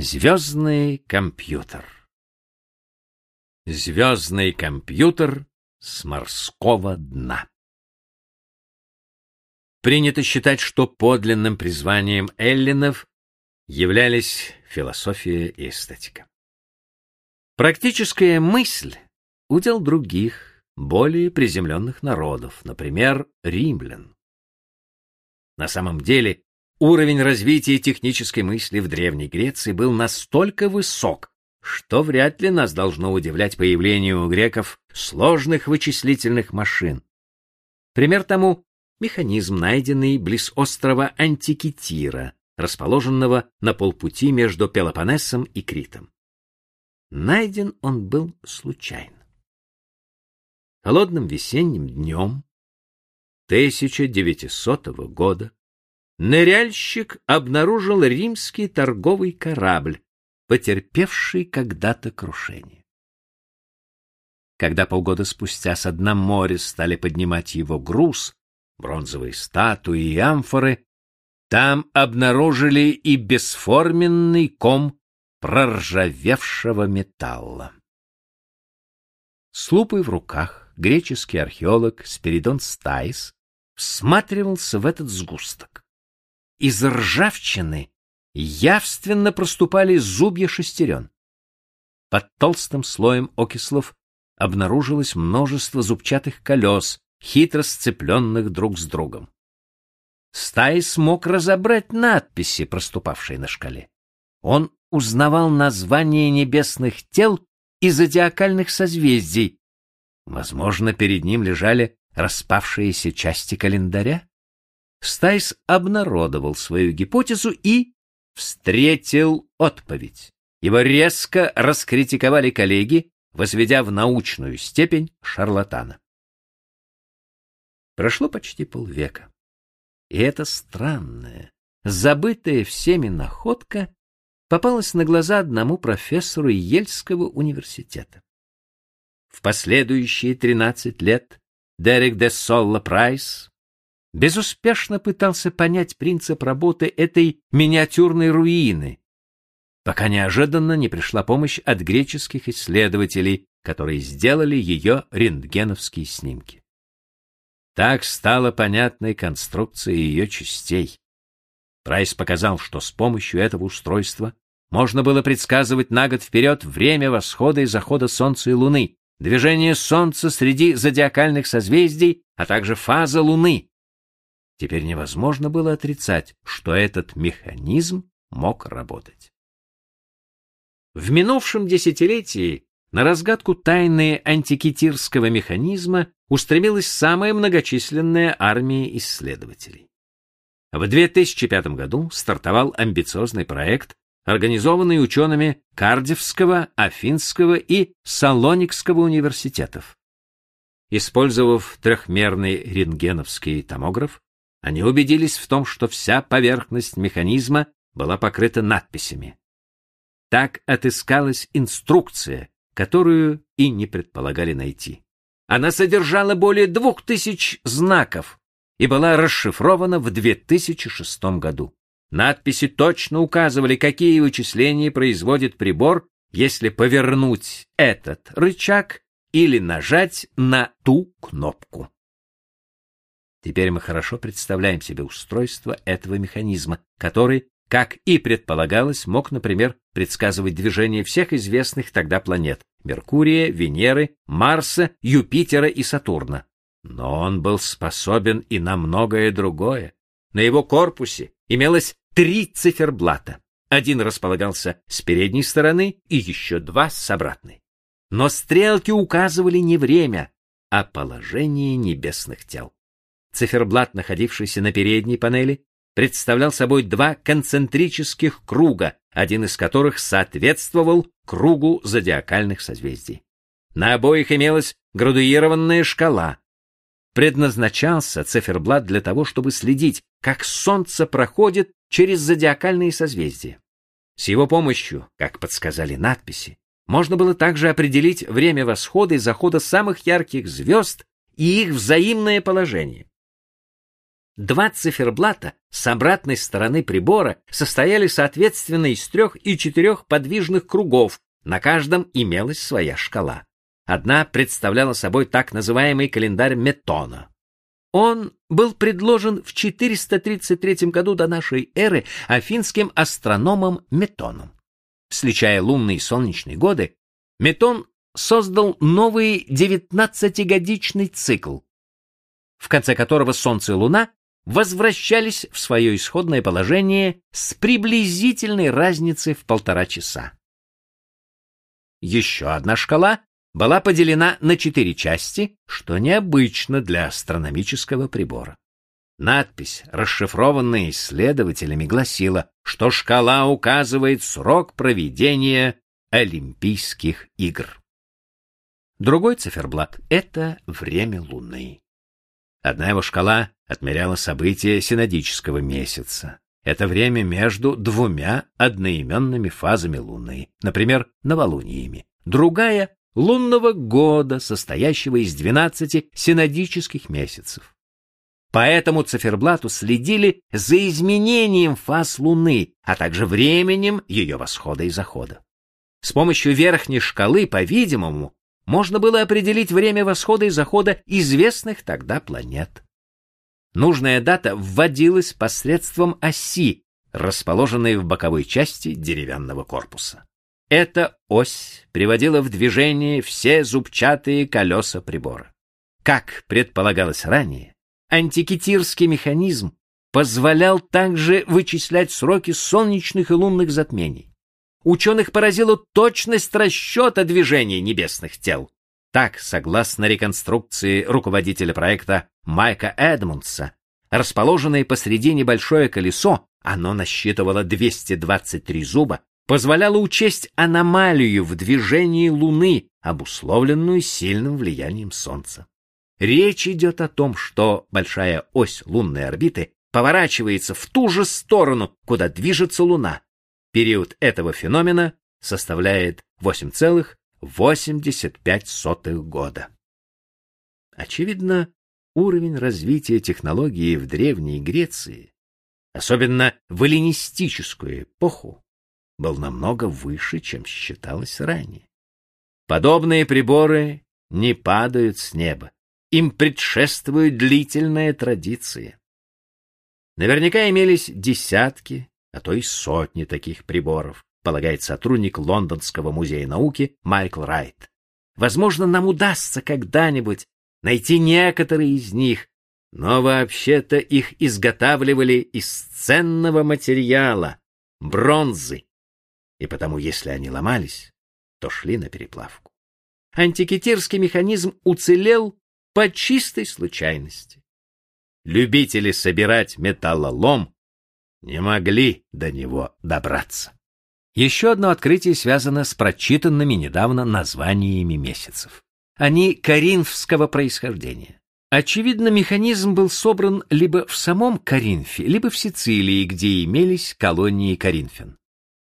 Звездный компьютер. Звездный компьютер с морского дна. Принято считать, что подлинным призванием эллинов являлись философия и эстетика. Практическая мысль — удел других, более приземленных народов, например, римлян. На самом деле, Уровень развития технической мысли в Древней Греции был настолько высок, что вряд ли нас должно удивлять появление у греков сложных вычислительных машин. Пример тому механизм, найденный близ острова Антикитира, расположенного на полпути между Пелопоннесом и Критом. Найден он был случайно. Холодным весенним днем 1900 года ныряльщик обнаружил римский торговый корабль, потерпевший когда-то крушение. Когда полгода спустя с дна моря стали поднимать его груз, бронзовые статуи и амфоры, там обнаружили и бесформенный ком проржавевшего металла. С лупой в руках греческий археолог Спиридон Стаис всматривался в этот сгусток. Из ржавчины явственно проступали зубья шестерен. Под толстым слоем окислов обнаружилось множество зубчатых колес, хитро сцепленных друг с другом. Стай смог разобрать надписи, проступавшие на шкале. Он узнавал названия небесных тел и зодиакальных созвездий. Возможно, перед ним лежали распавшиеся части календаря? Стайс обнародовал свою гипотезу и встретил отповедь. Его резко раскритиковали коллеги, возведя в научную степень шарлатана. Прошло почти полвека, и эта странная, забытая всеми находка попалась на глаза одному профессору Ельского университета. В последующие 13 лет Дерек де Солла Прайс безуспешно пытался понять принцип работы этой миниатюрной руины, пока неожиданно не пришла помощь от греческих исследователей, которые сделали ее рентгеновские снимки. Так стала понятной конструкция ее частей. Прайс показал, что с помощью этого устройства можно было предсказывать на год вперед время восхода и захода Солнца и Луны, движение Солнца среди зодиакальных созвездий, а также фаза Луны, Теперь невозможно было отрицать, что этот механизм мог работать. В минувшем десятилетии на разгадку тайны антикитирского механизма устремилась самая многочисленная армия исследователей. В 2005 году стартовал амбициозный проект, организованный учеными Кардивского, Афинского и Салоникского университетов. Использовав трехмерный рентгеновский томограф, они убедились в том, что вся поверхность механизма была покрыта надписями. Так отыскалась инструкция, которую и не предполагали найти. Она содержала более двух тысяч знаков и была расшифрована в 2006 году. Надписи точно указывали, какие вычисления производит прибор, если повернуть этот рычаг или нажать на ту кнопку. Теперь мы хорошо представляем себе устройство этого механизма, который, как и предполагалось, мог, например, предсказывать движение всех известных тогда планет — Меркурия, Венеры, Марса, Юпитера и Сатурна. Но он был способен и на многое другое. На его корпусе имелось три циферблата. Один располагался с передней стороны и еще два с обратной. Но стрелки указывали не время, а положение небесных тел. Циферблат, находившийся на передней панели, представлял собой два концентрических круга, один из которых соответствовал кругу зодиакальных созвездий. На обоих имелась градуированная шкала. Предназначался циферблат для того, чтобы следить, как Солнце проходит через зодиакальные созвездия. С его помощью, как подсказали надписи, можно было также определить время восхода и захода самых ярких звезд и их взаимное положение. Два циферблата с обратной стороны прибора состояли соответственно из трех и четырех подвижных кругов, на каждом имелась своя шкала. Одна представляла собой так называемый календарь Метона. Он был предложен в 433 году до нашей эры афинским астрономом Метоном. Сличая лунные и солнечные годы, Метон создал новый девятнадцатигодичный цикл, в конце которого Солнце и Луна возвращались в свое исходное положение с приблизительной разницей в полтора часа. Еще одна шкала была поделена на четыре части, что необычно для астрономического прибора. Надпись, расшифрованная исследователями, гласила, что шкала указывает срок проведения Олимпийских игр. Другой циферблат — это время Луны. Одна его шкала отмеряла события синодического месяца. Это время между двумя одноименными фазами Луны, например, новолуниями. Другая — лунного года, состоящего из 12 синодических месяцев. По этому циферблату следили за изменением фаз Луны, а также временем ее восхода и захода. С помощью верхней шкалы, по-видимому, можно было определить время восхода и захода известных тогда планет. Нужная дата вводилась посредством оси, расположенной в боковой части деревянного корпуса. Эта ось приводила в движение все зубчатые колеса прибора. Как предполагалось ранее, антикитирский механизм позволял также вычислять сроки солнечных и лунных затмений. Ученых поразила точность расчета движения небесных тел. Так, согласно реконструкции руководителя проекта Майка Эдмундса, расположенное посредине большое колесо, оно насчитывало 223 зуба, позволяло учесть аномалию в движении Луны, обусловленную сильным влиянием Солнца. Речь идет о том, что большая ось лунной орбиты поворачивается в ту же сторону, куда движется Луна. Период этого феномена составляет 8,85 года. Очевидно, уровень развития технологии в Древней Греции, особенно в эллинистическую эпоху, был намного выше, чем считалось ранее. Подобные приборы не падают с неба. Им предшествует длительная традиция. Наверняка имелись десятки, а то и сотни таких приборов, полагает сотрудник Лондонского музея науки Майкл Райт. Возможно, нам удастся когда-нибудь найти некоторые из них, но вообще-то их изготавливали из ценного материала бронзы, и потому, если они ломались, то шли на переплавку. Антикитирский механизм уцелел по чистой случайности. Любители собирать металлолом не могли до него добраться. Еще одно открытие связано с прочитанными недавно названиями месяцев. Они коринфского происхождения. Очевидно, механизм был собран либо в самом Коринфе, либо в Сицилии, где имелись колонии коринфян.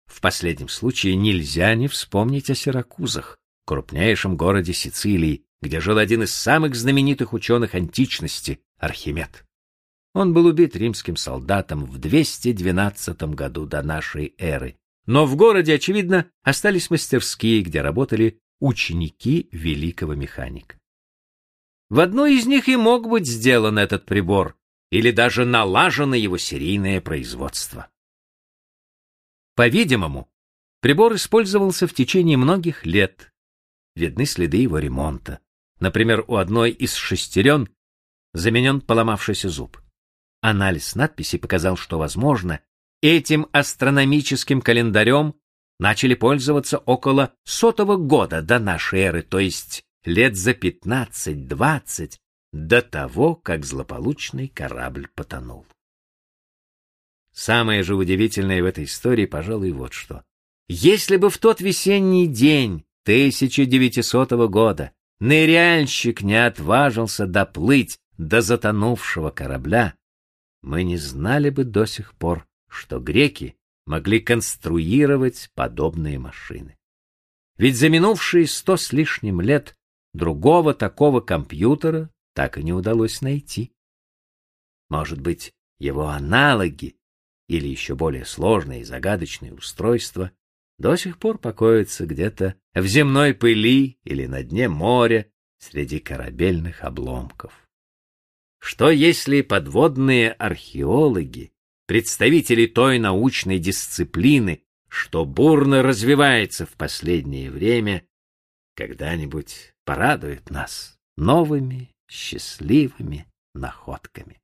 В последнем случае нельзя не вспомнить о Сиракузах, крупнейшем городе Сицилии, где жил один из самых знаменитых ученых античности Архимед. Он был убит римским солдатом в 212 году до нашей эры. Но в городе, очевидно, остались мастерские, где работали ученики великого механика. В одной из них и мог быть сделан этот прибор, или даже налажено его серийное производство. По-видимому, прибор использовался в течение многих лет. Видны следы его ремонта. Например, у одной из шестерен заменен поломавшийся зуб. Анализ надписи показал, что, возможно, этим астрономическим календарем начали пользоваться около сотого года до нашей эры, то есть лет за пятнадцать-двадцать до того, как злополучный корабль потонул. Самое же удивительное в этой истории, пожалуй, вот что. Если бы в тот весенний день 1900 года ныряльщик не отважился доплыть до затонувшего корабля, мы не знали бы до сих пор, что греки могли конструировать подобные машины. Ведь за минувшие сто с лишним лет другого такого компьютера так и не удалось найти. Может быть, его аналоги или еще более сложные и загадочные устройства до сих пор покоятся где-то в земной пыли или на дне моря среди корабельных обломков. Что если подводные археологи, представители той научной дисциплины, что бурно развивается в последнее время, когда-нибудь порадуют нас новыми счастливыми находками?